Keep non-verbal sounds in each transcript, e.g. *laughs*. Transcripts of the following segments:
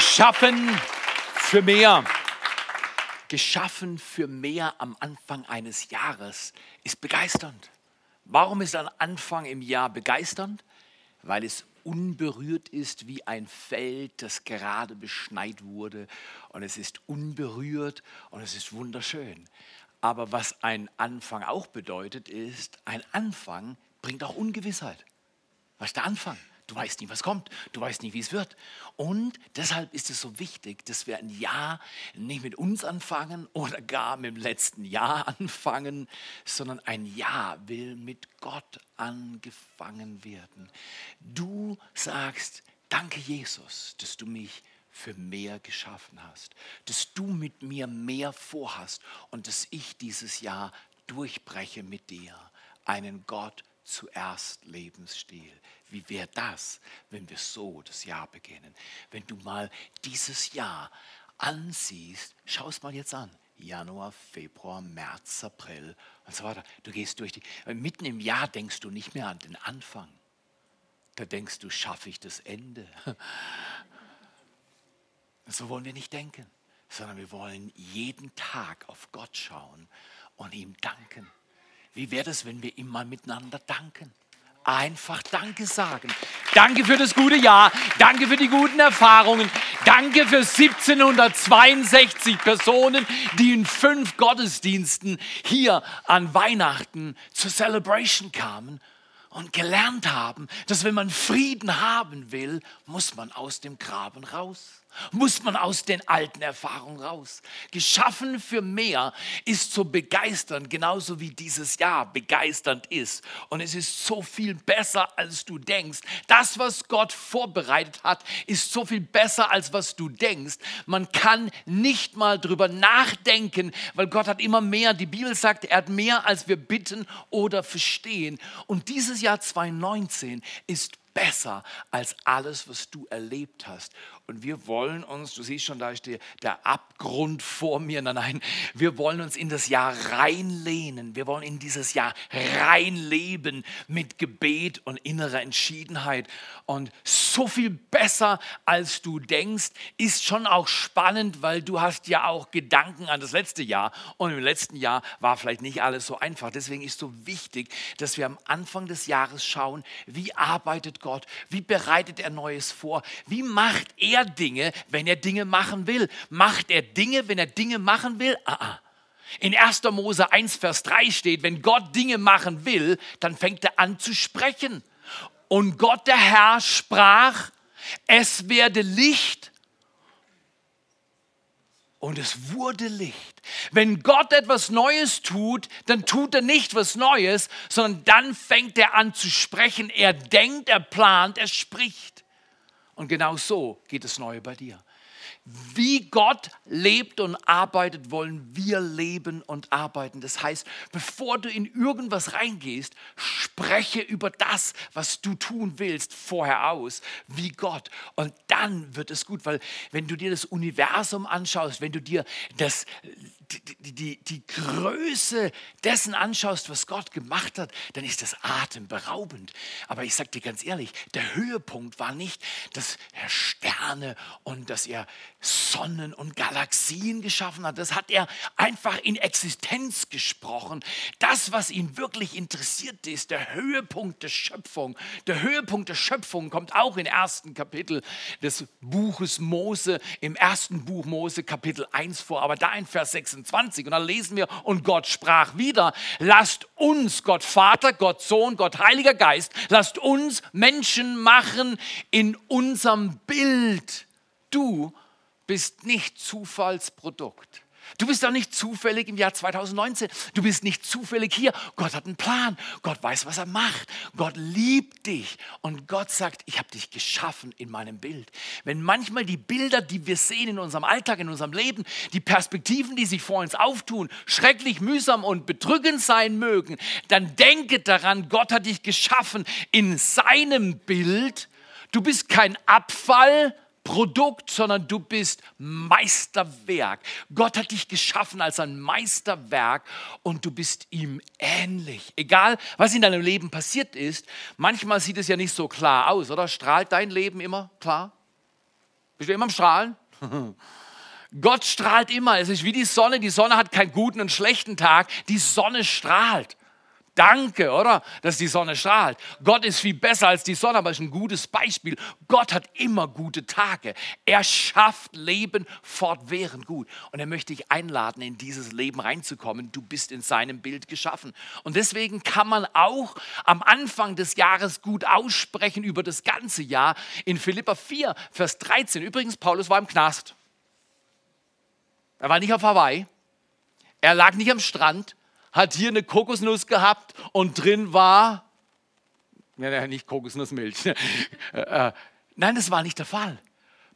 Geschaffen für mehr. Geschaffen für mehr am Anfang eines Jahres ist begeisternd. Warum ist ein Anfang im Jahr begeisternd? Weil es unberührt ist wie ein Feld, das gerade beschneit wurde. Und es ist unberührt und es ist wunderschön. Aber was ein Anfang auch bedeutet, ist, ein Anfang bringt auch Ungewissheit. Was ist der Anfang? Du weißt nie, was kommt. Du weißt nie, wie es wird. Und deshalb ist es so wichtig, dass wir ein Jahr nicht mit uns anfangen oder gar mit dem letzten Jahr *laughs* anfangen, sondern ein Jahr will mit Gott angefangen werden. Du sagst, danke Jesus, dass du mich für mehr geschaffen hast, dass du mit mir mehr vorhast und dass ich dieses Jahr durchbreche mit dir. Einen Gott zuerst Lebensstil. Wie wäre das, wenn wir so das Jahr beginnen? Wenn du mal dieses Jahr ansiehst, schau es mal jetzt an. Januar, Februar, März, April und so weiter. Du gehst durch die. Mitten im Jahr denkst du nicht mehr an den Anfang. Da denkst du, schaffe ich das Ende? *laughs* So wollen wir nicht denken, sondern wir wollen jeden Tag auf Gott schauen und ihm danken. Wie wäre es, wenn wir ihm mal miteinander danken? Einfach Danke sagen. Danke für das gute Jahr. Danke für die guten Erfahrungen. Danke für 1762 Personen, die in fünf Gottesdiensten hier an Weihnachten zur Celebration kamen und gelernt haben, dass wenn man Frieden haben will, muss man aus dem Graben raus muss man aus den alten Erfahrungen raus. Geschaffen für mehr ist so begeisternd, genauso wie dieses Jahr begeisternd ist. Und es ist so viel besser, als du denkst. Das, was Gott vorbereitet hat, ist so viel besser, als was du denkst. Man kann nicht mal drüber nachdenken, weil Gott hat immer mehr. Die Bibel sagt, er hat mehr, als wir bitten oder verstehen. Und dieses Jahr 2019 ist besser als alles, was du erlebt hast. Und wir wollen uns, du siehst schon, da ist der, der Abgrund vor mir. Nein, nein, wir wollen uns in das Jahr reinlehnen. Wir wollen in dieses Jahr reinleben mit Gebet und innerer Entschiedenheit. Und so viel besser, als du denkst, ist schon auch spannend, weil du hast ja auch Gedanken an das letzte Jahr. Und im letzten Jahr war vielleicht nicht alles so einfach. Deswegen ist so wichtig, dass wir am Anfang des Jahres schauen, wie arbeitet Gott, wie bereitet er Neues vor, wie macht er er Dinge, wenn er Dinge machen will? Macht er Dinge, wenn er Dinge machen will? Ah, ah. In 1. Mose 1, Vers 3 steht, wenn Gott Dinge machen will, dann fängt er an zu sprechen. Und Gott der Herr sprach, es werde Licht und es wurde Licht. Wenn Gott etwas Neues tut, dann tut er nicht was Neues, sondern dann fängt er an zu sprechen. Er denkt, er plant, er spricht. Und genau so geht es neu bei dir. Wie Gott lebt und arbeitet, wollen wir leben und arbeiten. Das heißt, bevor du in irgendwas reingehst, spreche über das, was du tun willst, vorher aus, wie Gott. Und dann wird es gut, weil wenn du dir das Universum anschaust, wenn du dir das die, die, die Größe dessen anschaust, was Gott gemacht hat, dann ist das atemberaubend. Aber ich sage dir ganz ehrlich, der Höhepunkt war nicht, dass er Sterne und dass er Sonnen und Galaxien geschaffen hat. Das hat er einfach in Existenz gesprochen. Das, was ihn wirklich interessiert ist, der Höhepunkt der Schöpfung. Der Höhepunkt der Schöpfung kommt auch im ersten Kapitel des Buches Mose, im ersten Buch Mose Kapitel 1 vor, aber da in Vers 26 26. Und dann lesen wir, und Gott sprach wieder, lasst uns, Gott Vater, Gott Sohn, Gott Heiliger Geist, lasst uns Menschen machen in unserem Bild. Du bist nicht Zufallsprodukt. Du bist doch nicht zufällig im Jahr 2019. Du bist nicht zufällig hier. Gott hat einen Plan. Gott weiß, was er macht. Gott liebt dich. Und Gott sagt, ich habe dich geschaffen in meinem Bild. Wenn manchmal die Bilder, die wir sehen in unserem Alltag, in unserem Leben, die Perspektiven, die sich vor uns auftun, schrecklich mühsam und bedrückend sein mögen, dann denke daran, Gott hat dich geschaffen in seinem Bild. Du bist kein Abfall, Produkt, sondern du bist Meisterwerk. Gott hat dich geschaffen als ein Meisterwerk und du bist ihm ähnlich. Egal, was in deinem Leben passiert ist, manchmal sieht es ja nicht so klar aus, oder? Strahlt dein Leben immer klar? Bist du immer am Strahlen? *laughs* Gott strahlt immer. Es ist wie die Sonne. Die Sonne hat keinen guten und schlechten Tag. Die Sonne strahlt. Danke, oder? Dass die Sonne strahlt. Gott ist viel besser als die Sonne, aber ist ein gutes Beispiel. Gott hat immer gute Tage. Er schafft Leben fortwährend gut. Und er möchte dich einladen, in dieses Leben reinzukommen. Du bist in seinem Bild geschaffen. Und deswegen kann man auch am Anfang des Jahres gut aussprechen über das ganze Jahr. In Philippa 4, Vers 13. Übrigens, Paulus war im Knast. Er war nicht auf Hawaii. Er lag nicht am Strand hat hier eine Kokosnuss gehabt und drin war, ja, nicht Kokosnussmilch. *laughs* Äh, äh, nein, das war nicht der Fall.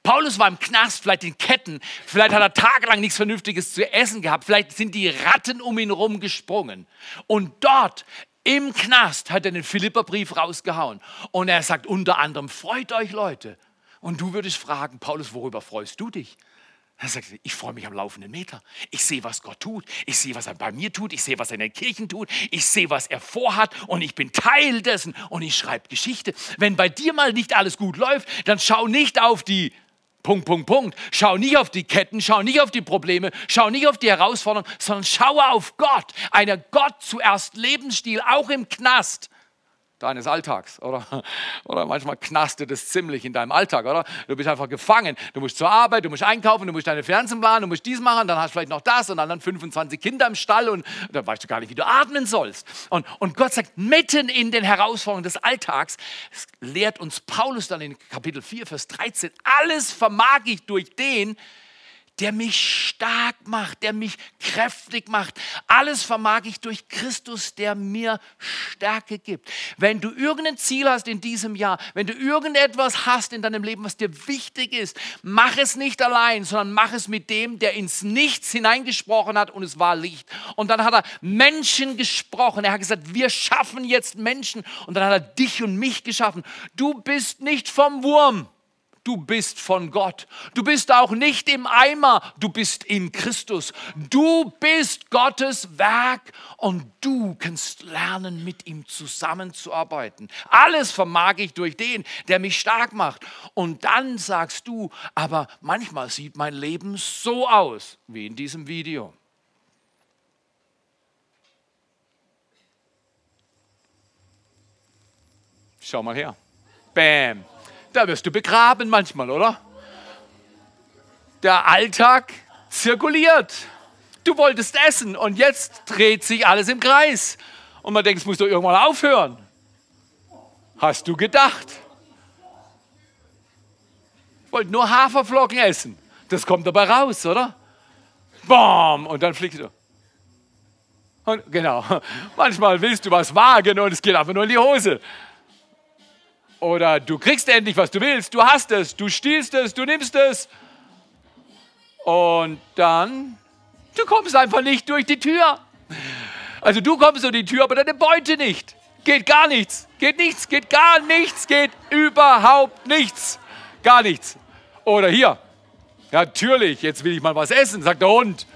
Paulus war im Knast, vielleicht in Ketten, vielleicht hat er tagelang nichts Vernünftiges zu essen gehabt, vielleicht sind die Ratten um ihn herum gesprungen. Und dort im Knast hat er den Philipperbrief rausgehauen. Und er sagt unter anderem, freut euch Leute. Und du würdest fragen, Paulus, worüber freust du dich? Er sagt, ich freue mich am laufenden Meter. Ich sehe, was Gott tut. Ich sehe, was er bei mir tut. Ich sehe, was er in den Kirchen tut. Ich sehe, was er vorhat. Und ich bin Teil dessen. Und ich schreibe Geschichte. Wenn bei dir mal nicht alles gut läuft, dann schau nicht auf die Punkt, Punkt, Punkt. Schau nicht auf die Ketten, schau nicht auf die Probleme, schau nicht auf die Herausforderungen, sondern schaue auf Gott. Einer Gott zuerst Lebensstil, auch im Knast deines Alltags, oder? *laughs* Oder manchmal knastet es ziemlich in deinem Alltag, oder? Du bist einfach gefangen. Du musst zur Arbeit, du musst einkaufen, du musst deine Finanzen planen, du musst dies machen, dann hast du vielleicht noch das und dann 25 Kinder im Stall und dann weißt du gar nicht, wie du atmen sollst. Und, und Gott sagt, mitten in den Herausforderungen des Alltags, lehrt uns Paulus dann in Kapitel 4, Vers 13, alles vermag ich durch den, der mich stark macht, der mich kräftig macht. Alles vermag ich durch Christus, der mir Stärke gibt. Wenn du irgendein Ziel hast in diesem Jahr, wenn du irgendetwas hast in deinem Leben, was dir wichtig ist, mach es nicht allein, sondern mach es mit dem, der ins Nichts hineingesprochen hat und es war Licht. Und dann hat er Menschen gesprochen. Er hat gesagt, wir schaffen jetzt Menschen. Und dann hat er dich und mich geschaffen. Du bist nicht vom Wurm du bist von Gott. Du bist auch nicht im Eimer, du bist in Christus. Du bist Gottes Werk und du kannst lernen, mit ihm zusammenzuarbeiten. Alles vermag ich durch den, der mich stark macht. Und dann sagst du, aber manchmal sieht mein Leben so aus, wie in diesem Video. Schau mal her. Bam da wirst du begraben manchmal, oder? Der Alltag zirkuliert. Du wolltest essen und jetzt dreht sich alles im Kreis. Und man denkt, es muss doch irgendwann aufhören. Hast du gedacht? Ich wollte nur Haferflocken essen. Das kommt dabei raus, oder? Bam! Und dann fliegst du. Und genau. *laughs* Manchmal willst du was wagen und es geht einfach nur in die Hose. Oder du kriegst endlich, was du willst, du hast es, du stiehlst es, du nimmst es. Und dann, du kommst einfach nicht durch die Tür. Also du kommst durch die Tür, aber deine Beute nicht. Geht gar nichts. Geht nichts, geht gar nichts, geht überhaupt nichts. Gar nichts. Oder hier. Natürlich, jetzt will ich mal was essen, sagt der Hund.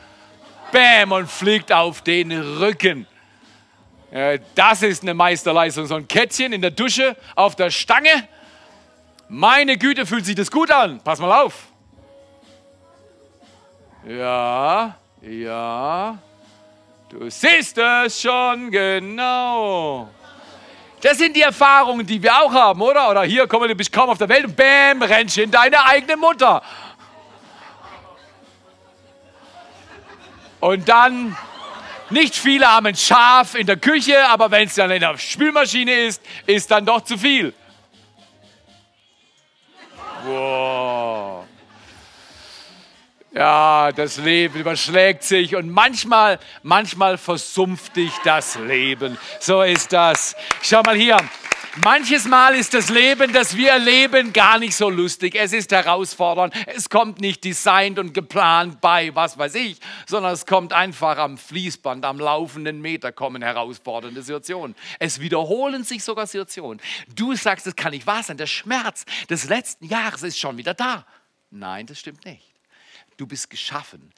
Bäm und fliegt auf den Rücken. Das ist eine Meisterleistung. So ein Kettchen in der Dusche auf der Stange. Meine Güte, fühlt sich das gut an. Pass mal auf. Ja, ja. Du siehst es schon genau. Das sind die Erfahrungen, die wir auch haben, oder? Oder hier, komm, du bist kaum auf der Welt und bäm, rennst in deine eigene Mutter. Und dann nicht viele haben ein Schaf in der Küche, aber wenn es dann in der Spülmaschine ist, ist dann doch zu viel. Wow. Ja, das Leben überschlägt sich und manchmal, manchmal versumpft dich das Leben. So ist das. Schau mal hier. Manches Mal ist das Leben, das wir erleben, gar nicht so lustig. Es ist herausfordernd. Es kommt nicht designt und geplant bei, was weiß ich, sondern es kommt einfach am Fließband, am laufenden Meter kommen herausfordernde Situationen. Es wiederholen sich sogar Situationen. Du sagst, das kann nicht wahr sein. Der Schmerz des letzten Jahres ist schon wieder da. Nein, das stimmt nicht. Du bist geschaffen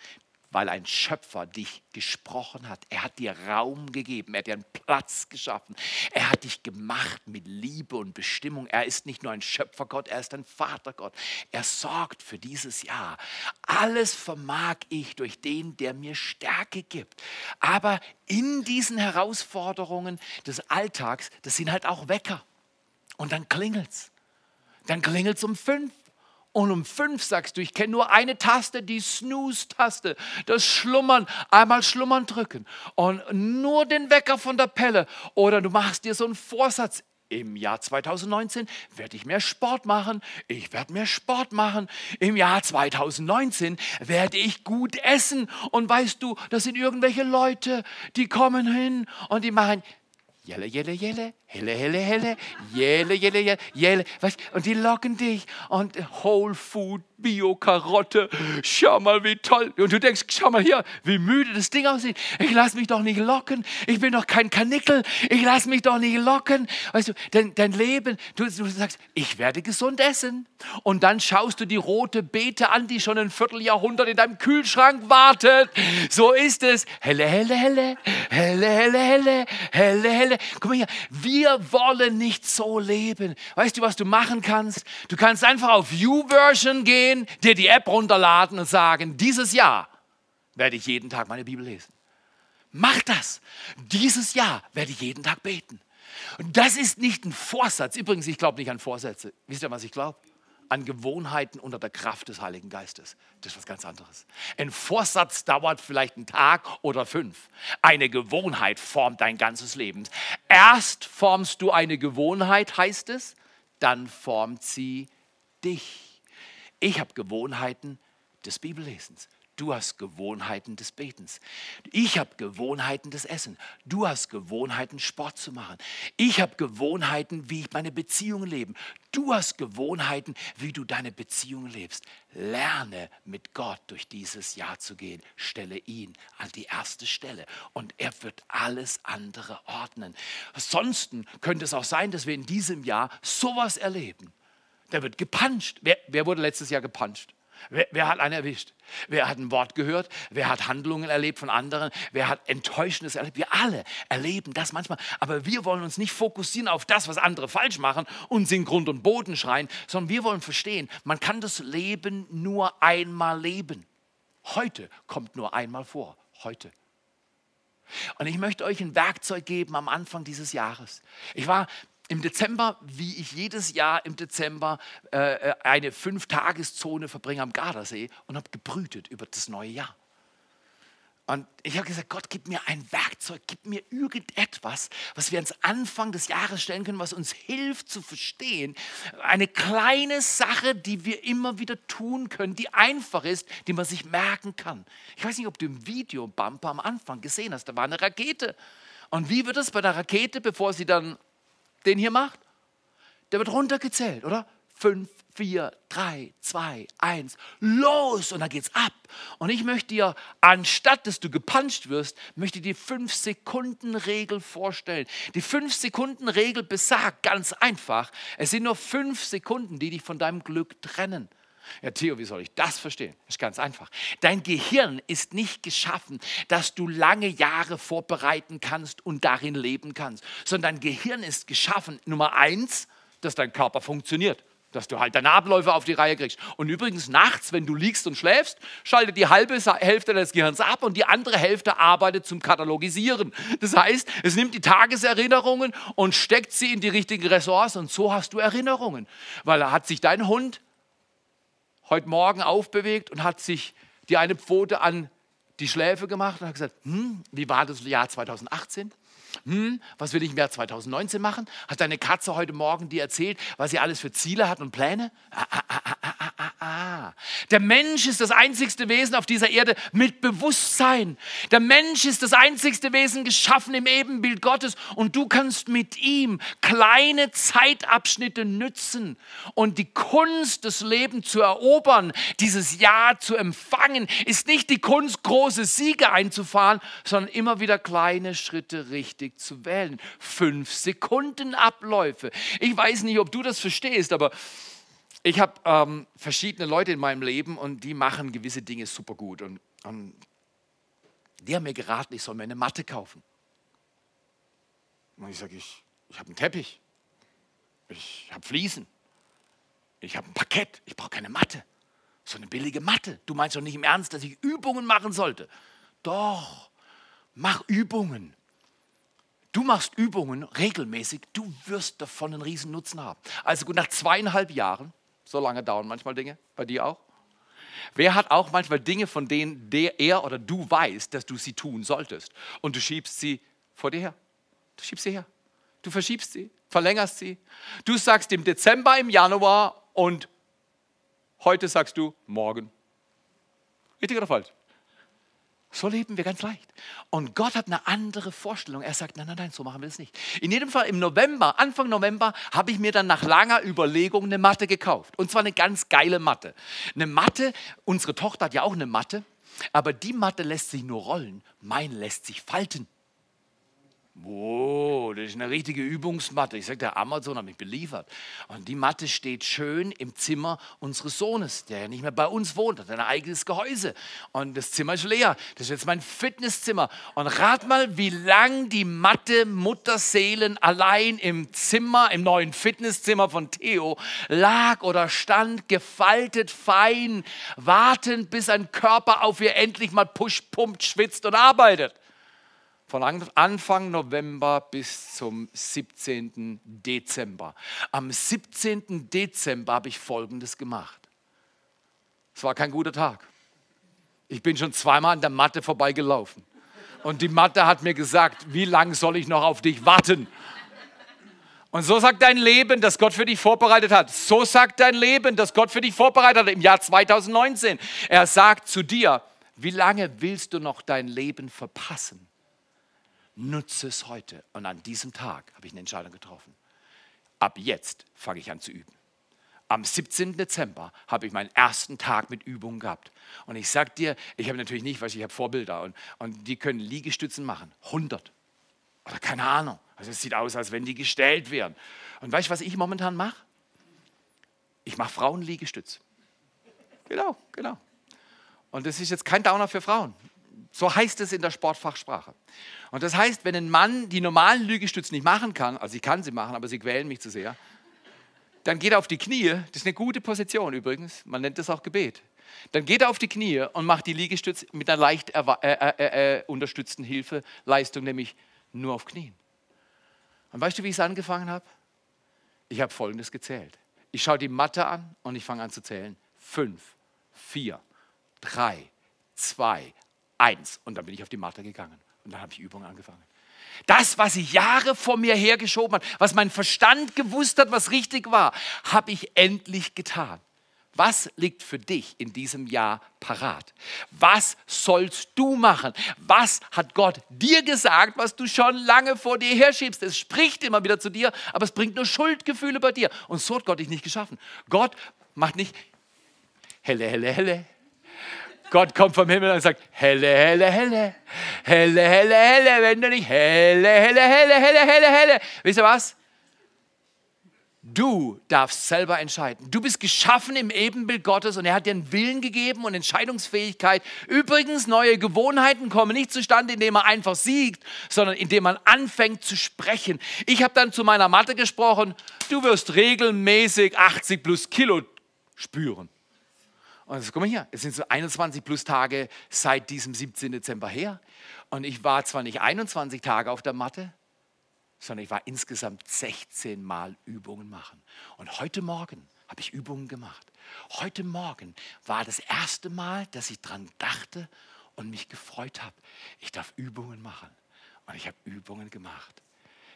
weil ein Schöpfer dich gesprochen hat. Er hat dir Raum gegeben, er hat dir einen Platz geschaffen. Er hat dich gemacht mit Liebe und Bestimmung. Er ist nicht nur ein Schöpfergott, er ist ein Vatergott. Er sorgt für dieses Jahr. Alles vermag ich durch den, der mir Stärke gibt. Aber in diesen Herausforderungen des Alltags, das sind halt auch Wecker. Und dann klingelt's. Dann klingelt's um fünf. Und um fünf sagst du, ich kenne nur eine Taste, die Snooze-Taste, das Schlummern, einmal Schlummern drücken und nur den Wecker von der Pelle. Oder du machst dir so einen Vorsatz, im Jahr 2019 werde ich mehr Sport machen. Ich werde mehr Sport machen. Im Jahr 2019 werde ich gut essen. Und weißt du, das sind irgendwelche Leute, die kommen hin und die machen Jelle, jelle, jelle, helle, helle, helle, jelle, jelle, jelle, jelle. Und die locken dich. Und Whole Food Bio-Karotte. Schau mal, wie toll. Und du denkst, schau mal hier, wie müde das Ding aussieht. Ich lasse mich doch nicht locken. Ich bin doch kein Kanickel. Ich lasse mich doch nicht locken. Weißt du, dein, dein Leben, du, du sagst, ich werde gesund essen. Und dann schaust du die rote Beete an, die schon ein Vierteljahrhundert in deinem Kühlschrank wartet. So ist es. Helle, helle, helle, helle, helle, helle, helle, helle. Guck mal hier, wir wollen nicht so leben. Weißt du, was du machen kannst? Du kannst einfach auf YouVersion gehen gehen, dir die App runterladen und sagen, dieses Jahr werde ich jeden Tag meine Bibel lesen. Mach das. Dieses Jahr werde ich jeden Tag beten. Und das ist nicht ein Vorsatz. Übrigens, ich glaube nicht an Vorsätze. Wisst ihr, was ich glaube? An Gewohnheiten unter der Kraft des Heiligen Geistes. Das ist was ganz anderes. Ein Vorsatz dauert vielleicht einen Tag oder fünf. Eine Gewohnheit formt dein ganzes Leben. Erst formst du eine Gewohnheit, heißt es, dann formt sie dich. Ich habe Gewohnheiten des Bibellesens. Du hast Gewohnheiten des Betens. Ich habe Gewohnheiten des Essen. Du hast Gewohnheiten, Sport zu machen. Ich habe Gewohnheiten, wie ich meine Beziehung lebe. Du hast Gewohnheiten, wie du deine Beziehung lebst. Lerne mit Gott durch dieses Jahr zu gehen. Stelle ihn an die erste Stelle und er wird alles andere ordnen. Ansonsten könnte es auch sein, dass wir in diesem Jahr sowas erleben der wird gepanscht. Wer, wer wurde letztes Jahr gepanscht? Wer, wer, hat einen erwischt? Wer hat ein Wort gehört? Wer hat Handlungen erlebt von anderen? Wer hat Enttäuschendes erlebt? Wir alle erleben das manchmal. Aber wir wollen uns nicht fokussieren auf das, was andere falsch machen und sind Grund und Boden schreien, sondern wir wollen verstehen, man kann das Leben nur einmal leben. Heute kommt nur einmal vor. Heute. Und ich möchte euch ein Werkzeug geben am Anfang dieses Jahres. Ich war im Dezember, wie ich jedes Jahr im Dezember äh, äh eine Fünf-Tageszone verbringe am Gardasee und habe gebrütet über das neue Jahr. Und ich habe gesagt, Gott, gib mir ein Werkzeug, gib mir irgendetwas, was wir ans Anfang des Jahres stellen können, was uns hilft zu verstehen. Eine kleine Sache, die wir immer wieder tun können, die einfach ist, die man sich merken kann. Ich weiß nicht, ob du im Video Bumper am Anfang gesehen hast, da war eine Rakete. Und wie wird es bei der Rakete, bevor sie dann den hier macht, der wird runtergezählt, oder? Fünf, vier, drei, zwei, eins, los und dann geht's ab. Und ich möchte dir, anstatt dass du gepuncht wirst, möchte dir die fünf Sekunden Regel vorstellen. Die fünf Sekunden Regel besagt ganz einfach, es sind nur fünf Sekunden, die dich von deinem Glück trennen. Ja, Theo, wie soll ich das verstehen? Ist ganz einfach. Dein Gehirn ist nicht geschaffen, dass du lange Jahre vorbereiten kannst und darin leben kannst, sondern dein Gehirn ist geschaffen, Nummer eins, dass dein Körper funktioniert dass du halt deine Abläufe auf die Reihe kriegst. Und übrigens nachts, wenn du liegst und schläfst, schaltet die halbe Hälfte des Gehirns ab und die andere Hälfte arbeitet zum Katalogisieren. Das heißt, es nimmt die Tageserinnerungen und steckt sie in die richtigen Ressorts und so hast du Erinnerungen. Weil da hat sich dein Hund heute Morgen aufbewegt und hat sich die eine Pfote an die Schläfe gemacht und hat gesagt, hm, wie war das Jahr 2018? Hm, was will ich im Jahr 2019 machen? Hat deine Katze heute Morgen dir erzählt, was sie alles für Ziele hat und Pläne? Ah, ah, ah, ah, ah, ah. ah. Der Mensch ist das einzigste Wesen auf dieser Erde mit Bewusstsein. Der Mensch ist das einzigste Wesen geschaffen im Ebenbild Gottes und du kannst mit ihm kleine Zeitabschnitte nützen und die Kunst des Lebens zu erobern, dieses Ja zu empfangen, ist nicht die Kunst, große Siege einzufahren, sondern immer wieder kleine Schritte richtig zu wählen. Fünf Sekunden Abläufe. Ich weiß nicht, ob du das verstehst, aber ich habe ähm, verschiedene Leute in meinem Leben und die machen gewisse Dinge super gut. Und, und Die haben mir geraten, ich soll mir eine Matte kaufen. Und ich sage, ich, ich habe einen Teppich. Ich habe Fliesen. Ich habe ein Parkett. Ich brauche keine Matte. So eine billige Matte. Du meinst doch nicht im Ernst, dass ich Übungen machen sollte. Doch, mach Übungen. Du machst Übungen regelmäßig, du wirst davon einen riesen Nutzen haben. Also gut, nach zweieinhalb Jahren, so lange dauern manchmal Dinge, bei dir auch. Wer hat auch manchmal Dinge, von denen der, er oder du weißt, dass du sie tun solltest und du schiebst sie vor dir her? Du schiebst sie her. Du verschiebst sie, verlängerst sie. Du sagst im Dezember, im Januar und heute sagst du morgen. Richtig oder falsch? So leben wir ganz leicht. Und Gott hat eine andere Vorstellung. Er sagt, nein, nein, nein, so machen wir es nicht. In jedem Fall im November, Anfang November, habe ich mir dann nach langer Überlegung eine Matte gekauft. Und zwar eine ganz geile Matte. Eine Matte, unsere Tochter hat ja auch eine Matte, aber die Matte lässt sich nur rollen, mein lässt sich falten. Wow, das ist eine richtige Übungsmatte. Ich sage, der Amazon hat mich beliefert. Und die Matte steht schön im Zimmer unseres Sohnes, der ja nicht mehr bei uns wohnt, hat ein eigenes Gehäuse. Und das Zimmer ist leer. Das ist jetzt mein Fitnesszimmer. Und rat mal, wie lang die Matte Mutterseelen allein im Zimmer, im neuen Fitnesszimmer von Theo lag oder stand, gefaltet, fein, wartend, bis ein Körper auf ihr endlich mal pusht, pumpt, schwitzt und arbeitet von Anfang November bis zum 17. Dezember. Am 17. Dezember habe ich Folgendes gemacht. Es war kein guter Tag. Ich bin schon zweimal an der Matte vorbeigelaufen. Und die Matte hat mir gesagt, wie lange soll ich noch auf dich warten? Und so sagt dein Leben, das Gott für dich vorbereitet hat. So sagt dein Leben, das Gott für dich vorbereitet hat im Jahr 2019. Er sagt zu dir, wie lange willst du noch dein Leben verpassen? Nutze es heute. Und an diesem Tag habe ich eine Entscheidung getroffen. Ab jetzt fange ich an zu üben. Am 17. Dezember habe ich meinen ersten Tag mit Übungen gehabt. Und ich sage dir, ich habe natürlich nicht, weil ich habe Vorbilder und, und die können Liegestützen machen. 100. Oder keine Ahnung. Also es sieht aus, als wenn die gestellt wären. Und weißt du, was ich momentan mache? Ich mache Frauenliegestütz. Genau, genau. Und das ist jetzt kein Downer für Frauen. So heißt es in der Sportfachsprache. Und das heißt, wenn ein Mann die normalen Lügestütze nicht machen kann, also ich kann sie machen, aber sie quälen mich zu sehr, dann geht er auf die Knie, das ist eine gute Position übrigens, man nennt das auch Gebet. Dann geht er auf die Knie und macht die Liegestütze mit einer leicht äh, äh, äh, äh, unterstützten Hilfeleistung, nämlich nur auf Knien. Und weißt du, wie ich es angefangen habe? Ich habe Folgendes gezählt. Ich schaue die Matte an und ich fange an zu zählen. Fünf, vier, drei, zwei, eins. Und dann bin ich auf die Matte gegangen. Und dann habe ich Übungen angefangen. Das, was ich Jahre vor mir hergeschoben habe, was mein Verstand gewusst hat, was richtig war, habe ich endlich getan. Was liegt für dich in diesem Jahr parat? Was sollst du machen? Was hat Gott dir gesagt, was du schon lange vor dir herschiebst? Es spricht immer wieder zu dir, aber es bringt nur Schuldgefühle bei dir. Und so hat Gott dich nicht geschaffen. Gott macht nicht helle, helle, helle, Gott kommt vom Himmel und sagt, helle, helle, helle, helle, helle, helle, wenn du nicht helle, helle, helle, helle, helle, helle. Wisst ihr was? Du darfst selber entscheiden. Du bist geschaffen im Ebenbild Gottes und er hat dir einen Willen gegeben und Entscheidungsfähigkeit. Übrigens, neue Gewohnheiten kommen nicht zustande, indem man einfach siegt, sondern indem man anfängt zu sprechen. Ich habe dann zu meiner Mathe gesprochen, du wirst regelmäßig 80 plus Kilo spüren. Und so, guck mal hier, es sind so 21 plus Tage seit diesem 17. Dezember her. Und ich war zwar nicht 21 Tage auf der Matte, sondern ich war insgesamt 16 Mal Übungen machen. Und heute Morgen habe ich Übungen gemacht. Heute Morgen war das erste Mal, dass ich daran dachte und mich gefreut habe. Ich darf Übungen machen. Und ich habe Übungen gemacht.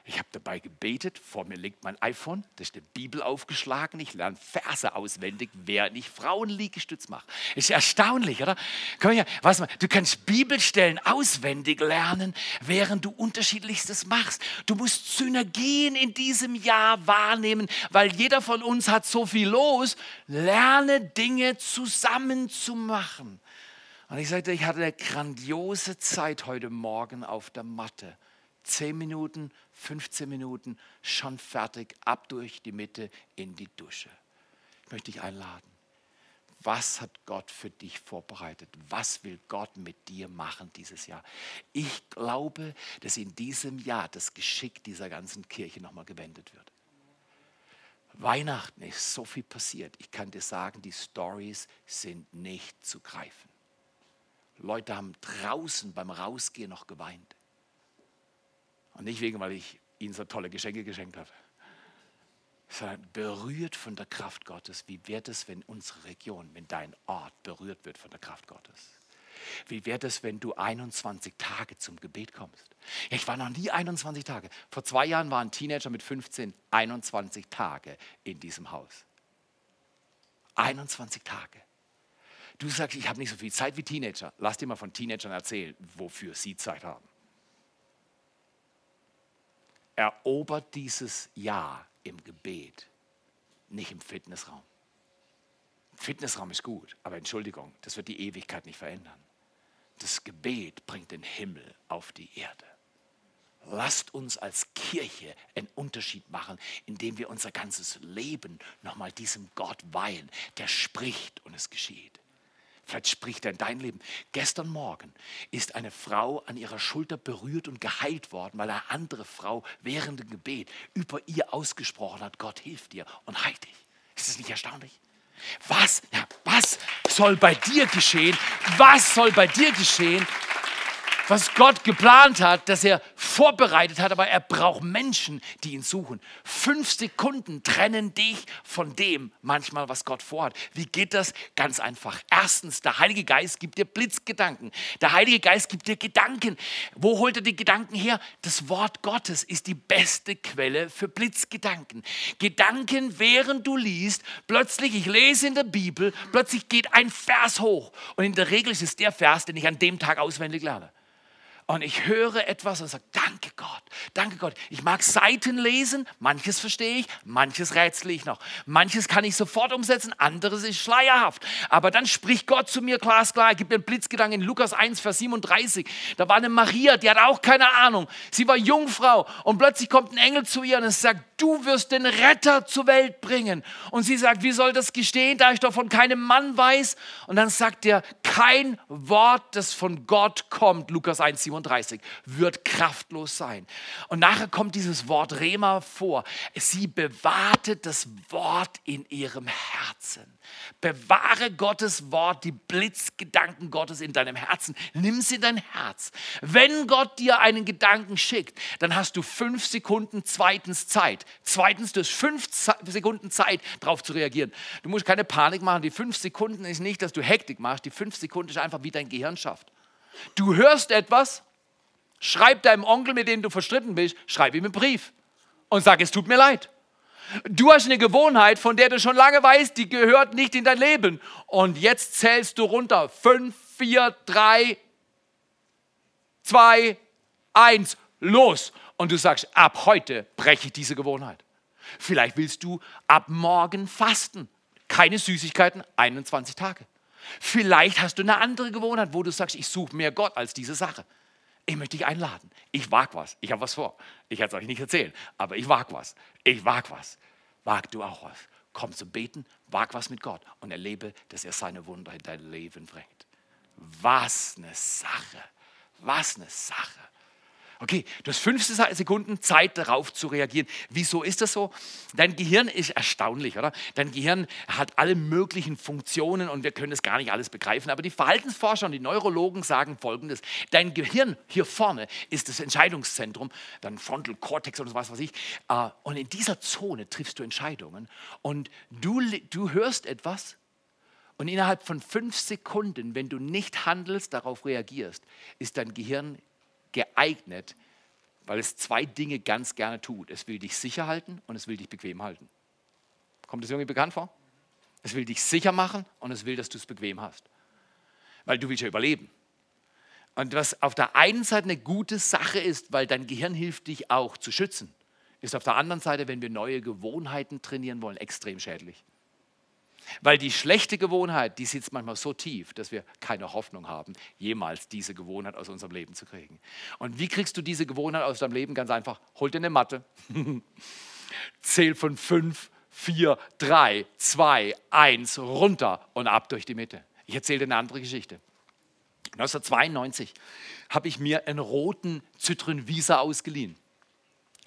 Ich habe dabei gebetet, vor mir liegt mein iPhone, da ist die Bibel aufgeschlagen, ich lerne Verse auswendig, während ich Frauenliegestütz mache. Ist erstaunlich, oder? Komm her, was mal, du kannst Bibelstellen auswendig lernen, während du unterschiedlichstes machst. Du musst Synergien in diesem Jahr wahrnehmen, weil jeder von uns hat so viel los. Lerne Dinge zusammen zu machen. Und ich sagte, ich hatte eine grandiose Zeit heute Morgen auf der Matte. Zehn Minuten 15 Minuten, schon fertig, ab durch die Mitte in die Dusche. Ich möchte dich einladen. Was hat Gott für dich vorbereitet? Was will Gott mit dir machen dieses Jahr? Ich glaube, dass in diesem Jahr das Geschick dieser ganzen Kirche nochmal gewendet wird. Weihnachten ist so viel passiert. Ich kann dir sagen, die Stories sind nicht zu greifen. Leute haben draußen beim Rausgehen noch geweint. Und nicht wegen, weil ich ihnen so tolle Geschenke geschenkt habe sondern berührt von der Kraft Gottes. Wie wird es, wenn unsere Region, wenn dein Ort berührt wird von der Kraft Gottes? Wie wird es, wenn du 21 Tage zum Gebet kommst? Ich war noch nie 21 Tage. Vor zwei Jahren war ein Teenager mit 15 21 Tage in diesem Haus. 21 Tage. Du sagst, ich habe nicht so viel Zeit wie Teenager. Lass dir mal von Teenagern erzählen, wofür sie Zeit haben. Erobert dieses Jahr im Gebet, nicht im Fitnessraum. Fitnessraum ist gut, aber Entschuldigung, das wird die Ewigkeit nicht verändern. Das Gebet bringt den Himmel auf die Erde. Lasst uns als Kirche einen Unterschied machen, indem wir unser ganzes Leben nochmal diesem Gott weihen, der spricht und es geschieht. Vielleicht spricht er in dein Leben. Gestern Morgen ist eine Frau an ihrer Schulter berührt und geheilt worden, weil eine andere Frau während dem Gebet über ihr ausgesprochen hat, Gott hilft dir und heilt dich. Ist das nicht erstaunlich? Was, ja, was soll bei dir geschehen? Was soll bei dir geschehen, was Gott geplant hat, dass er vorbereitet hat, aber er braucht Menschen, die ihn suchen. Fünf Sekunden trennen dich von dem manchmal, was Gott vorhat. Wie geht das? Ganz einfach. Erstens, der Heilige Geist gibt dir Blitzgedanken. Der Heilige Geist gibt dir Gedanken. Wo holt er die Gedanken her? Das Wort Gottes ist die beste Quelle für Blitzgedanken. Gedanken, während du liest, plötzlich, ich lese in der Bibel, plötzlich geht ein Vers hoch. Und in der Regel ist es der Vers, den ich an dem Tag auswendig lerne und ich höre etwas und sage, danke Gott, danke Gott. Ich mag Seiten lesen, manches verstehe ich, manches rätsel ich noch. Manches kann ich sofort umsetzen, anderes ist schleierhaft. Aber dann spricht Gott zu mir glasklar, er gibt mir einen Blitzgedanken in Lukas 1, Vers 37. Da war eine Maria, die hat auch keine Ahnung. Sie war Jungfrau und plötzlich kommt ein Engel zu ihr und sagt, du wirst den Retter zur Welt bringen. Und sie sagt, wie soll das gestehen, da ich doch von keinem Mann weiß? Und dann sagt er, kein Wort, das von Gott kommt, Lukas 1, 37 37, wird kraftlos sein. Und nachher kommt dieses Wort Rema vor. Sie bewahrte das Wort in ihrem Herzen. Bewahre Gottes Wort, die Blitzgedanken Gottes in deinem Herzen. Nimm sie in dein Herz. Wenn Gott dir einen Gedanken schickt, dann hast du fünf Sekunden zweitens Zeit. Zweitens, du hast fünf Sekunden Zeit, darauf zu reagieren. Du musst keine Panik machen. Die fünf Sekunden ist nicht, dass du Hektik machst. Die fünf Sekunden ist einfach, wie dein Gehirn schafft. Du hörst etwas, schreib deinem Onkel, mit dem du verstritten bist, schreib ihm einen Brief und sag, es tut mir leid. Du hast eine Gewohnheit, von der du schon lange weißt, die gehört nicht in dein Leben. Und jetzt zählst du runter. Fünf, vier, drei, zwei, eins, los. Und du sagst, ab heute breche ich diese Gewohnheit. Vielleicht willst du ab morgen fasten. Keine Süßigkeiten, 21 Tage. Vielleicht hast du eine andere Gewohnheit, wo du sagst, ich suche mehr Gott als diese Sache. Ich möchte dich einladen. Ich wag was. Ich habe was vor. Ich werde es euch nicht erzählen, aber ich wag was. Ich wag was. Wag du auch was. Komm zum Beten, wag was mit Gott und erlebe, dass er seine Wunder in dein Leben bringt. Was eine Sache. Was eine Sache. Okay, du hast fünf Sekunden Zeit darauf zu reagieren. Wieso ist das so? Dein Gehirn ist erstaunlich, oder? Dein Gehirn hat alle möglichen Funktionen und wir können das gar nicht alles begreifen. Aber die Verhaltensforscher und die Neurologen sagen Folgendes. Dein Gehirn hier vorne ist das Entscheidungszentrum, dann Frontal Cortex oder was weiß ich. Äh, und in dieser Zone triffst du Entscheidungen und du, du hörst etwas und innerhalb von fünf Sekunden, wenn du nicht handelst, darauf reagierst, ist dein Gehirn geeignet, weil es zwei Dinge ganz gerne tut. Es will dich sicher halten und es will dich bequem halten. Kommt das irgendwie bekannt vor? Es will dich sicher machen und es will, dass du es bequem hast. Weil du willst ja überleben. Und was auf der einen Seite eine gute Sache ist, weil dein Gehirn hilft dich auch zu schützen, ist auf der anderen Seite, wenn wir neue Gewohnheiten trainieren wollen, extrem schädlich. Weil die schlechte Gewohnheit, die sitzt manchmal so tief, dass wir keine Hoffnung haben, jemals diese Gewohnheit aus unserem Leben zu kriegen. Und wie kriegst du diese Gewohnheit aus deinem Leben? Ganz einfach, hol dir eine Matte, *laughs* zähl von fünf, 4, 3, 2, 1, runter und ab durch die Mitte. Ich erzähle dir eine andere Geschichte. 1992 habe ich mir einen roten Citroën Visa ausgeliehen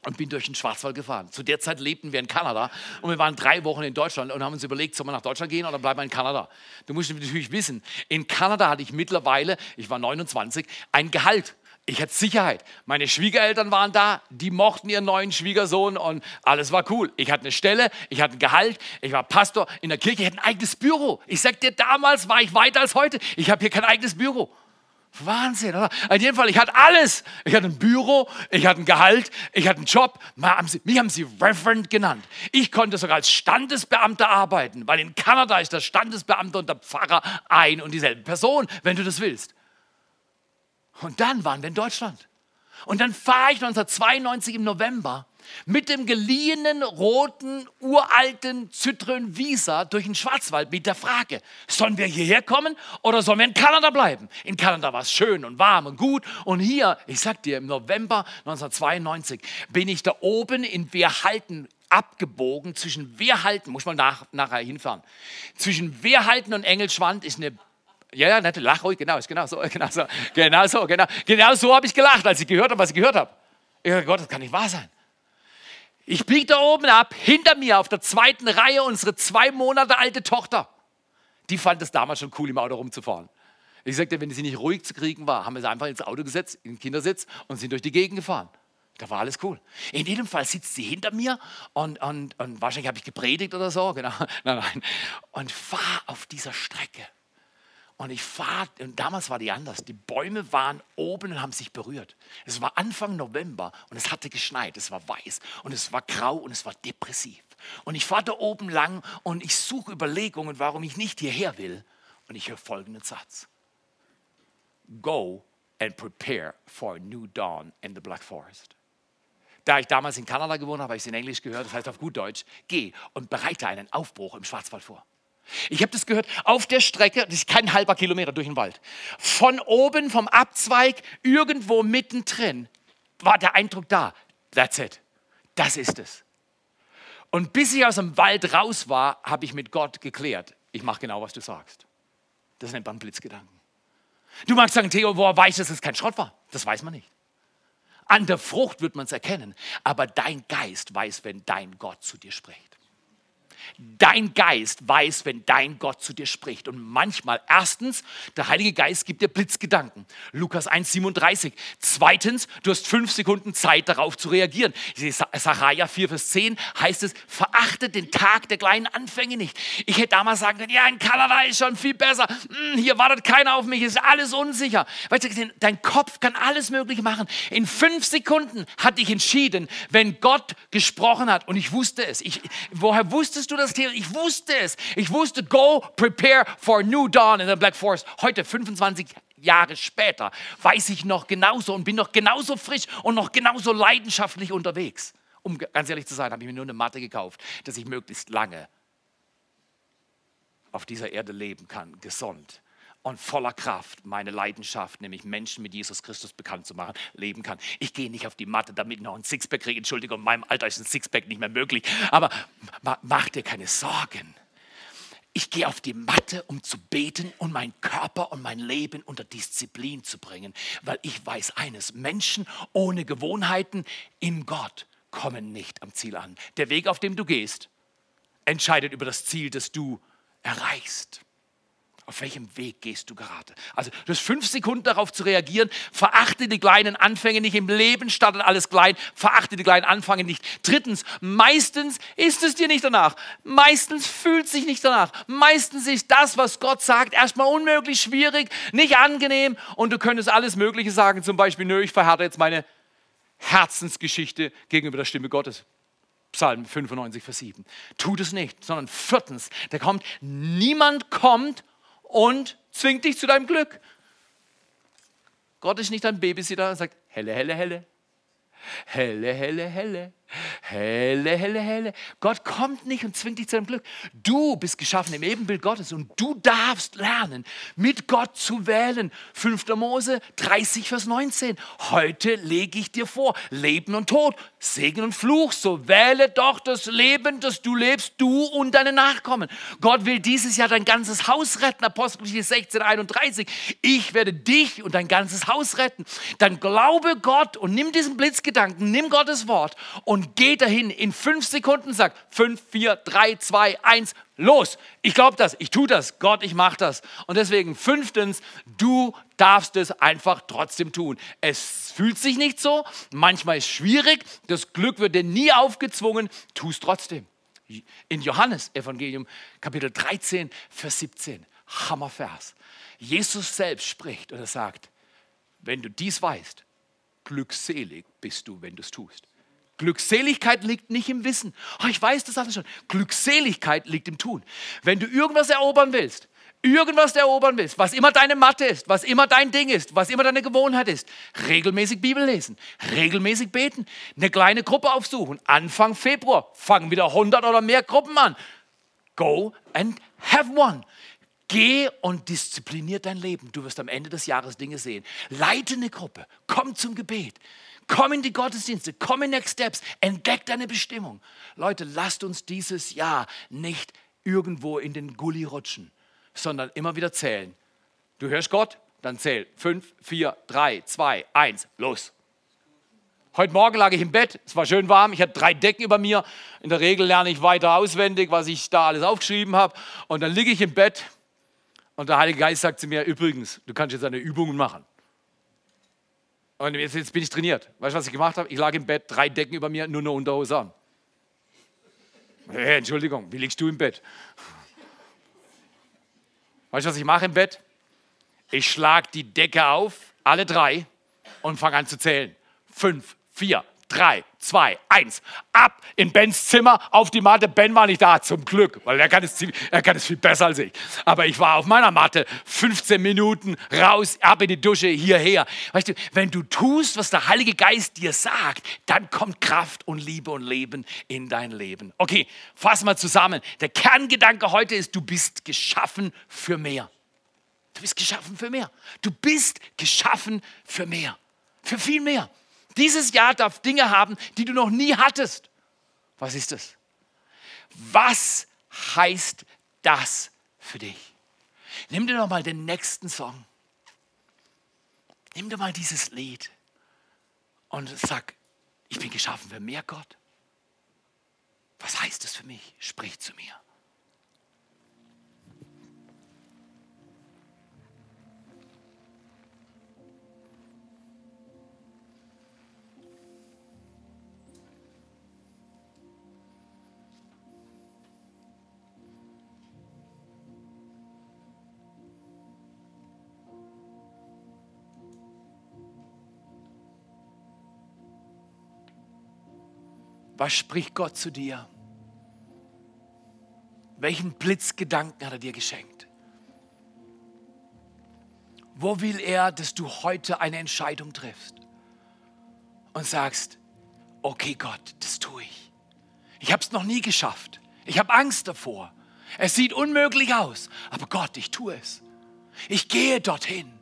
und bin durch den Schwarzwald gefahren. Zu der Zeit lebten wir in Kanada und wir waren drei Wochen in Deutschland und haben uns überlegt, sollen wir nach Deutschland gehen oder bleiben wir in Kanada? Du musst natürlich wissen, in Kanada hatte ich mittlerweile, ich war 29, ein Gehalt. Ich hatte Sicherheit. Meine Schwiegereltern waren da, die mochten ihren neuen Schwiegersohn und alles war cool. Ich hatte eine Stelle, ich hatte ein Gehalt, ich war Pastor in der Kirche, ich hatte ein eigenes Büro. Ich sag dir, damals war ich weiter als heute. Ich habe hier kein eigenes Büro. Wahnsinn, oder? In jedem Fall, ich hatte alles. Ich hatte ein Büro, ich hatte ein Gehalt, ich hatte einen Job. Mich haben sie Reverend genannt. Ich konnte sogar als Standesbeamter arbeiten, weil in Kanada ist der Standesbeamte und der Pfarrer ein und dieselbe Person, wenn du das willst. Und dann waren wir in Deutschland. Und dann fahre ich 1992 im November mit dem geliehenen roten, uralten Citroën Visa durch den Schwarzwald mit der Frage, sollen wir hierher kommen oder sollen wir in Kanada bleiben? In Kanada war es schön und warm und gut und hier, ich sag dir, im November 1992 bin ich da oben in Wehrhalten abgebogen zwischen Wehrhalten, muss man nach, nachher hinfahren, zwischen Wehrhalten und Engelschwand ist eine ja, ja, nette, lach ruhig, genau, ist genau so, *laughs* genau so, genau so, genau, genau so habe ich gelacht, als ich gehört habe, was ich gehört habe. Ich dachte, Gott, das kann nicht wahr sein. Ich biege da oben ab, hinter mir auf der zweiten Reihe unsere zwei Monate alte Tochter. Die fand es damals schon cool, im Auto rumzufahren. Ich sagte, wenn sie nicht ruhig zu kriegen war, haben wir sie einfach ins Auto gesetzt, in den Kindersitz und sind durch die Gegend gefahren. Da war alles cool. In jedem Fall sitzt sie hinter mir und, und, und wahrscheinlich habe ich gepredigt oder so, genau. *laughs* Nein, nein. Und fahr auf dieser Strecke. Und ich fahre, und damals war die anders. Die Bäume waren oben und haben sich berührt. Es war Anfang November und es hatte geschneit. Es war weiß und es war grau und es war depressiv. Und ich fahre da oben lang und ich suche Überlegungen, warum ich nicht hierher will. Und ich höre folgenden Satz: Go and prepare for a new dawn in the Black Forest. Da ich damals in Kanada gewohnt habe, habe ich es in Englisch gehört, das heißt auf gut Deutsch: Geh und bereite einen Aufbruch im Schwarzwald vor. Ich habe das gehört, auf der Strecke, das ist kein halber Kilometer durch den Wald, von oben vom Abzweig, irgendwo mittendrin, war der Eindruck da, that's it, das ist es. Und bis ich aus dem Wald raus war, habe ich mit Gott geklärt, ich mache genau, was du sagst. Das nennt man Blitzgedanken. Du magst sagen, Theo, woher weiß, dass es kein Schrott war? Das weiß man nicht. An der Frucht wird man es erkennen, aber dein Geist weiß, wenn dein Gott zu dir spricht. Dein Geist weiß, wenn dein Gott zu dir spricht. Und manchmal, erstens, der Heilige Geist gibt dir Blitzgedanken. Lukas 1,37. Zweitens, du hast fünf Sekunden Zeit, darauf zu reagieren. Sacharja 4, Vers 10 heißt es, verachte den Tag der kleinen Anfänge nicht. Ich hätte damals sagen können, ja, in Kanada ist schon viel besser. Hm, hier wartet keiner auf mich, ist alles unsicher. Weißt du, dein Kopf kann alles Mögliche machen. In fünf Sekunden hatte ich entschieden, wenn Gott gesprochen hat und ich wusste es. Ich, woher wusstest du das, Theo? Ich wusste es. Ich wusste, go prepare for new dawn in the Black Forest. Heute, 25 Jahre später, weiß ich noch genauso und bin noch genauso frisch und noch genauso leidenschaftlich unterwegs. Um ganz ehrlich zu sein, habe ich mir nur eine Matte gekauft, dass ich möglichst lange auf dieser Erde leben kann, gesund und voller Kraft meine Leidenschaft, nämlich Menschen mit Jesus Christus bekannt zu machen, leben kann. Ich gehe nicht auf die Matte, damit ich noch ein Sixpack kriege. Entschuldigung, in meinem Alter ist ein Sixpack nicht mehr möglich. Aber mach dir keine Sorgen. Ich gehe auf die Matte, um zu beten und meinen Körper und mein Leben unter Disziplin zu bringen, weil ich weiß eines, Menschen ohne Gewohnheiten in Gott kommen nicht am Ziel an. Der Weg, auf dem du gehst, entscheidet über das Ziel, das du erreichst. Auf welchem Weg gehst du gerade? Also du hast fünf Sekunden darauf zu reagieren. Verachte die kleinen Anfänge nicht. Im Leben startet alles klein. Verachte die kleinen Anfänge nicht. Drittens, meistens ist es dir nicht danach. Meistens fühlt sich nicht danach. Meistens ist das, was Gott sagt, erstmal unmöglich schwierig, nicht angenehm. Und du könntest alles Mögliche sagen. Zum Beispiel, nö, ich verhärte jetzt meine Herzensgeschichte gegenüber der Stimme Gottes. Psalm 95, Vers 7. Tut es nicht, sondern viertens, der kommt, niemand kommt und zwingt dich zu deinem Glück. Gott ist nicht ein Babysitter und sagt, helle, helle, helle. Helle, helle, helle. Helle, helle, helle. Gott kommt nicht und zwingt dich zu deinem Glück. Du bist geschaffen im Ebenbild Gottes und du darfst lernen, mit Gott zu wählen. 5. Mose 30, Vers 19. Heute lege ich dir vor, Leben und Tod, Segen und Fluch, so wähle doch das Leben, das du lebst, du und deine Nachkommen. Gott will dieses Jahr dein ganzes Haus retten, Apostelgeschichte 16, 31. Ich werde dich und dein ganzes Haus retten. Dann glaube Gott und nimm diesen Blitzgedanken, nimm Gottes Wort und geh dahin in fünf Sekunden, sag fünf, vier, drei, zwei, eins, los. Ich glaube das, ich tue das, Gott, ich mache das. Und deswegen fünftens, du darfst es einfach trotzdem tun. Es fühlt sich nicht so, manchmal ist es schwierig, das Glück wird dir nie aufgezwungen, tu es trotzdem. In Johannes Evangelium Kapitel 13, Vers 17, Hammervers. Jesus selbst spricht und er sagt, wenn du dies weißt, glückselig bist du, wenn du es tust. Glückseligkeit liegt nicht im Wissen. Oh, ich weiß das alles schon. Glückseligkeit liegt im Tun. Wenn du irgendwas erobern willst, irgendwas erobern willst, was immer deine Matte ist, was immer dein Ding ist, was immer deine Gewohnheit ist, regelmäßig Bibel lesen, regelmäßig beten, eine kleine Gruppe aufsuchen. Anfang Februar fangen wieder 100 oder mehr Gruppen an. Go and have one. Geh und disziplinier dein Leben. Du wirst am Ende des Jahres Dinge sehen. Leite eine Gruppe. Komm zum Gebet. Komm in die Gottesdienste. Komm in Next Steps. Entdeck deine Bestimmung. Leute, lasst uns dieses Jahr nicht irgendwo in den Gully rutschen sondern immer wieder zählen. Du hörst Gott, dann zähl. Fünf, vier, drei, zwei, eins, los. Heute Morgen lag ich im Bett, es war schön warm, ich hatte drei Decken über mir. In der Regel lerne ich weiter auswendig, was ich da alles aufgeschrieben habe. Und dann liege ich im Bett und der Heilige Geist sagt zu mir, übrigens, du kannst jetzt eine Übungen machen. Und jetzt, jetzt bin ich trainiert. Weißt du, was ich gemacht habe? Ich lag im Bett, drei Decken über mir, nur eine Unterhose an. Hey, Entschuldigung, wie liegst du im Bett? Weißt du, was ich mache im Bett? Ich schlage die Decke auf, alle drei, und fange an zu zählen. Fünf, vier, drei, zwei, eins. Ab in Bens Zimmer, auf die Matte. Ben war nicht da, zum Glück, weil er kann es, er kann es viel besser als ich. Aber ich war auf meiner Matte, 15 Minuten raus, ab in die Dusche, hierher. Weißt du, wenn du tust, was der Heilige Geist dir sagt, dann kommt Kraft und Liebe und Leben in dein Leben. Okay, fass mal zusammen. Der Kerngedanke heute ist, du bist geschaffen für mehr. Du bist geschaffen für mehr. Du bist geschaffen für mehr. Für viel mehr. Dieses Jahr darf Dinge haben, die du noch nie hattest. Was ist das? Was heißt das für dich? Nimm dir doch mal den nächsten Song. Nimm dir mal dieses Lied und sag, ich bin geschaffen für mehr Gott. Was heißt das für mich? Sprich zu mir. Was spricht Gott zu dir? Welchen Blitzgedanken hat er dir geschenkt? Wo will er, dass du heute eine Entscheidung triffst und sagst, okay Gott, das tue ich. Ich habe es noch nie geschafft. Ich habe Angst davor. Es sieht unmöglich aus, aber Gott, ich tue es. Ich gehe dorthin.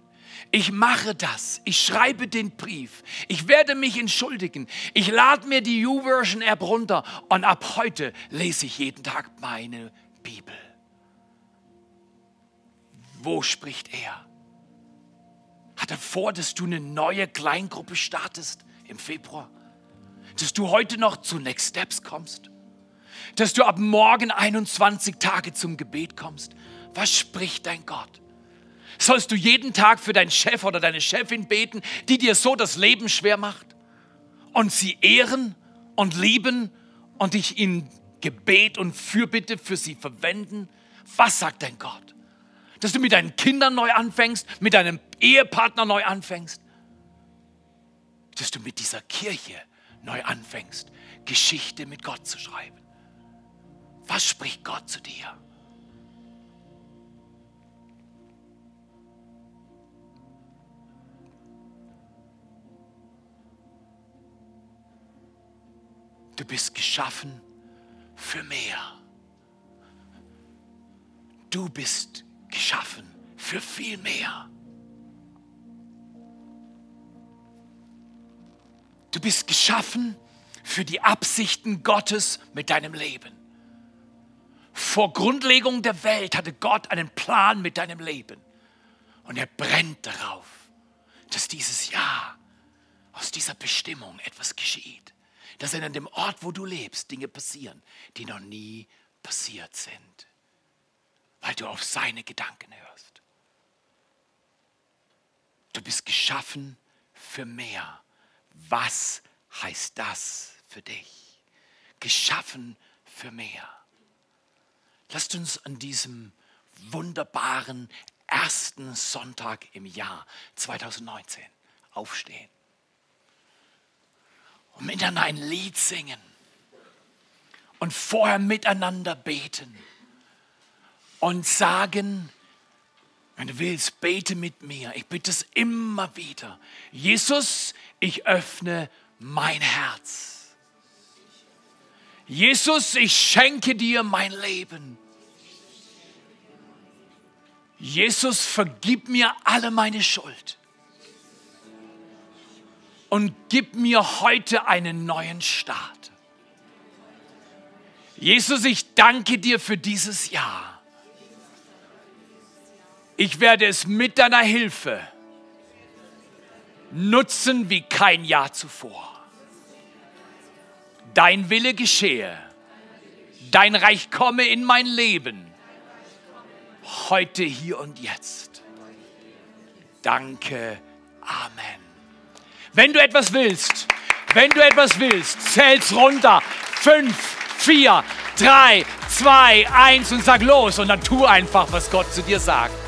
Ich mache das. Ich schreibe den Brief. Ich werde mich entschuldigen. Ich lade mir die U-Version-App runter und ab heute lese ich jeden Tag meine Bibel. Wo spricht er? Hat er vor, dass du eine neue Kleingruppe startest im Februar? Dass du heute noch zu Next Steps kommst? Dass du ab morgen 21 Tage zum Gebet kommst? Was spricht dein Gott? Sollst du jeden Tag für deinen Chef oder deine Chefin beten, die dir so das Leben schwer macht? Und sie ehren und lieben und dich in Gebet und Fürbitte für sie verwenden? Was sagt dein Gott? Dass du mit deinen Kindern neu anfängst, mit deinem Ehepartner neu anfängst? Dass du mit dieser Kirche neu anfängst, Geschichte mit Gott zu schreiben? Was spricht Gott zu dir? Du bist geschaffen für mehr. Du bist geschaffen für viel mehr. Du bist geschaffen für die Absichten Gottes mit deinem Leben. Vor Grundlegung der Welt hatte Gott einen Plan mit deinem Leben. Und er brennt darauf, dass dieses Jahr aus dieser Bestimmung etwas geschieht. Dass an dem Ort, wo du lebst, Dinge passieren, die noch nie passiert sind. Weil du auf seine Gedanken hörst. Du bist geschaffen für mehr. Was heißt das für dich? Geschaffen für mehr. Lasst uns an diesem wunderbaren ersten Sonntag im Jahr 2019 aufstehen und miteinander ein Lied singen und vorher miteinander beten und sagen, wenn du willst, bete mit mir. Ich bitte es immer wieder. Jesus, ich öffne mein Herz. Jesus, ich schenke dir mein Leben. Jesus, vergib mir alle meine Schuld und gib mir heute einen neuen Start. Jesus, ich danke dir für dieses Jahr. Ich werde es mit deiner Hilfe nutzen wie kein Jahr zuvor. Dein Wille geschehe. Dein Reich komme in mein Leben. Heute, hier und jetzt. Danke. Amen. Wenn du etwas willst, wenn du etwas willst, zähl's runter. Fünf, vier, drei, zwei, eins und sag los. Und dann tu einfach, was Gott zu dir sagt.